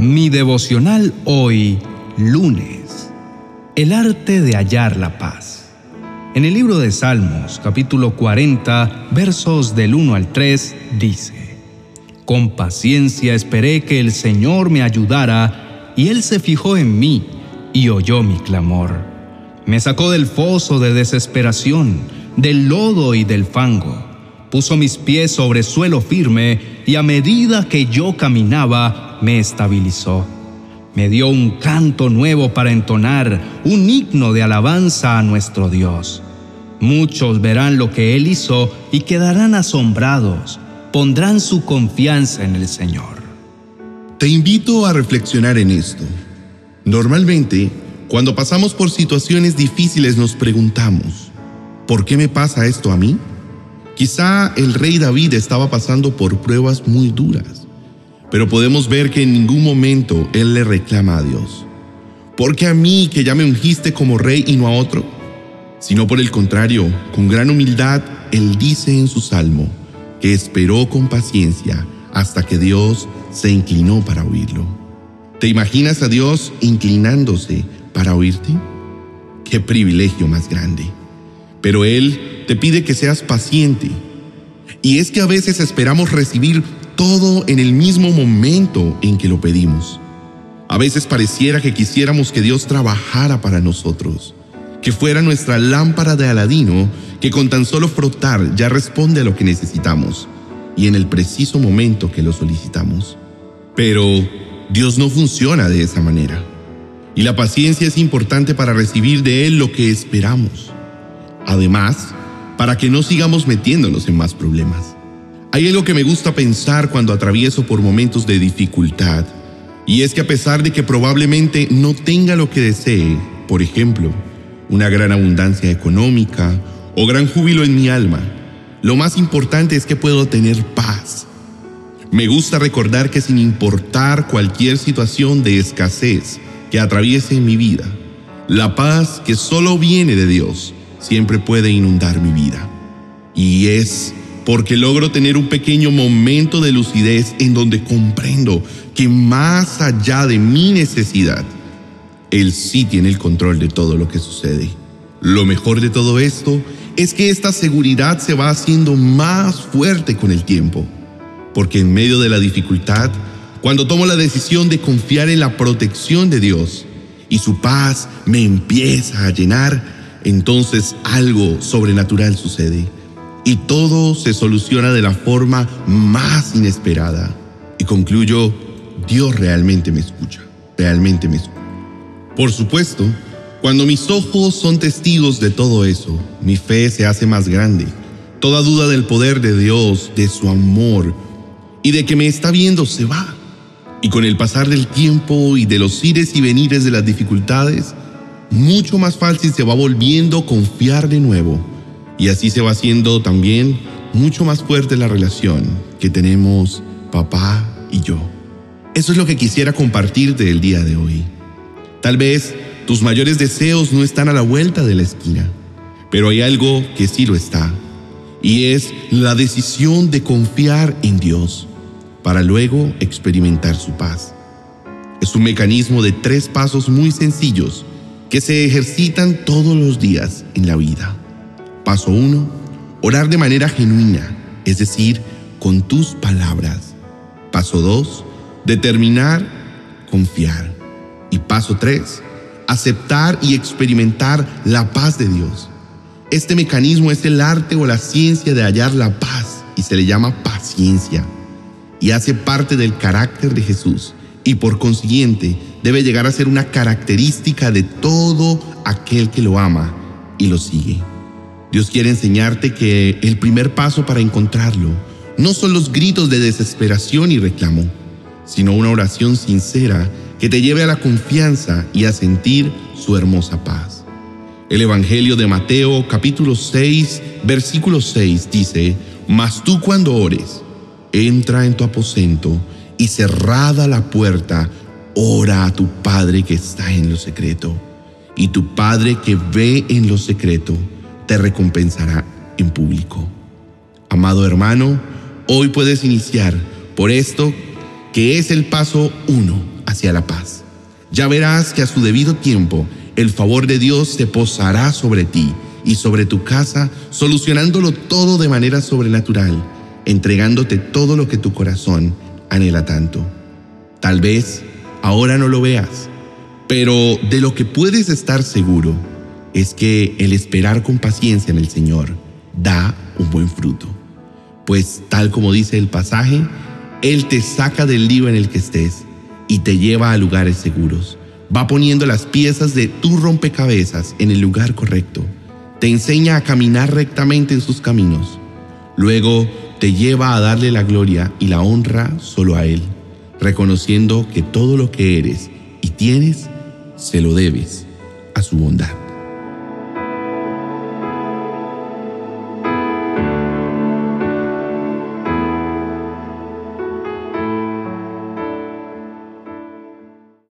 Mi devocional hoy, lunes. El arte de hallar la paz. En el libro de Salmos, capítulo 40, versos del 1 al 3, dice, Con paciencia esperé que el Señor me ayudara, y Él se fijó en mí y oyó mi clamor. Me sacó del foso de desesperación, del lodo y del fango puso mis pies sobre suelo firme y a medida que yo caminaba me estabilizó. Me dio un canto nuevo para entonar, un himno de alabanza a nuestro Dios. Muchos verán lo que Él hizo y quedarán asombrados, pondrán su confianza en el Señor. Te invito a reflexionar en esto. Normalmente, cuando pasamos por situaciones difíciles nos preguntamos, ¿por qué me pasa esto a mí? Quizá el rey David estaba pasando por pruebas muy duras, pero podemos ver que en ningún momento él le reclama a Dios. ¿Por qué a mí que ya me ungiste como rey y no a otro? Sino por el contrario, con gran humildad, él dice en su salmo que esperó con paciencia hasta que Dios se inclinó para oírlo. ¿Te imaginas a Dios inclinándose para oírte? Qué privilegio más grande. Pero Él te pide que seas paciente. Y es que a veces esperamos recibir todo en el mismo momento en que lo pedimos. A veces pareciera que quisiéramos que Dios trabajara para nosotros, que fuera nuestra lámpara de Aladino que con tan solo frotar ya responde a lo que necesitamos y en el preciso momento que lo solicitamos. Pero Dios no funciona de esa manera. Y la paciencia es importante para recibir de Él lo que esperamos. Además, para que no sigamos metiéndonos en más problemas. Hay algo que me gusta pensar cuando atravieso por momentos de dificultad, y es que a pesar de que probablemente no tenga lo que desee, por ejemplo, una gran abundancia económica o gran júbilo en mi alma, lo más importante es que puedo tener paz. Me gusta recordar que sin importar cualquier situación de escasez que atraviese en mi vida, la paz que solo viene de Dios siempre puede inundar mi vida. Y es porque logro tener un pequeño momento de lucidez en donde comprendo que más allá de mi necesidad, Él sí tiene el control de todo lo que sucede. Lo mejor de todo esto es que esta seguridad se va haciendo más fuerte con el tiempo, porque en medio de la dificultad, cuando tomo la decisión de confiar en la protección de Dios y su paz me empieza a llenar, entonces algo sobrenatural sucede y todo se soluciona de la forma más inesperada. Y concluyo, Dios realmente me escucha, realmente me escucha. Por supuesto, cuando mis ojos son testigos de todo eso, mi fe se hace más grande. Toda duda del poder de Dios, de su amor y de que me está viendo se va. Y con el pasar del tiempo y de los ires y venires de las dificultades, mucho más fácil se va volviendo confiar de nuevo. Y así se va haciendo también mucho más fuerte la relación que tenemos papá y yo. Eso es lo que quisiera compartirte el día de hoy. Tal vez tus mayores deseos no están a la vuelta de la esquina, pero hay algo que sí lo está, y es la decisión de confiar en Dios para luego experimentar su paz. Es un mecanismo de tres pasos muy sencillos que se ejercitan todos los días en la vida. Paso 1. Orar de manera genuina, es decir, con tus palabras. Paso 2. Determinar, confiar. Y paso 3. Aceptar y experimentar la paz de Dios. Este mecanismo es el arte o la ciencia de hallar la paz y se le llama paciencia y hace parte del carácter de Jesús y por consiguiente debe llegar a ser una característica de todo aquel que lo ama y lo sigue. Dios quiere enseñarte que el primer paso para encontrarlo no son los gritos de desesperación y reclamo, sino una oración sincera que te lleve a la confianza y a sentir su hermosa paz. El Evangelio de Mateo capítulo 6 versículo 6 dice, Mas tú cuando ores, entra en tu aposento y cerrada la puerta, ora a tu Padre que está en lo secreto. Y tu Padre que ve en lo secreto, te recompensará en público. Amado hermano, hoy puedes iniciar por esto que es el paso uno hacia la paz. Ya verás que a su debido tiempo el favor de Dios se posará sobre ti y sobre tu casa, solucionándolo todo de manera sobrenatural, entregándote todo lo que tu corazón anhela tanto. Tal vez ahora no lo veas, pero de lo que puedes estar seguro es que el esperar con paciencia en el Señor da un buen fruto. Pues tal como dice el pasaje, Él te saca del lío en el que estés y te lleva a lugares seguros. Va poniendo las piezas de tu rompecabezas en el lugar correcto. Te enseña a caminar rectamente en sus caminos. Luego te lleva a darle la gloria y la honra solo a Él, reconociendo que todo lo que eres y tienes se lo debes a su bondad.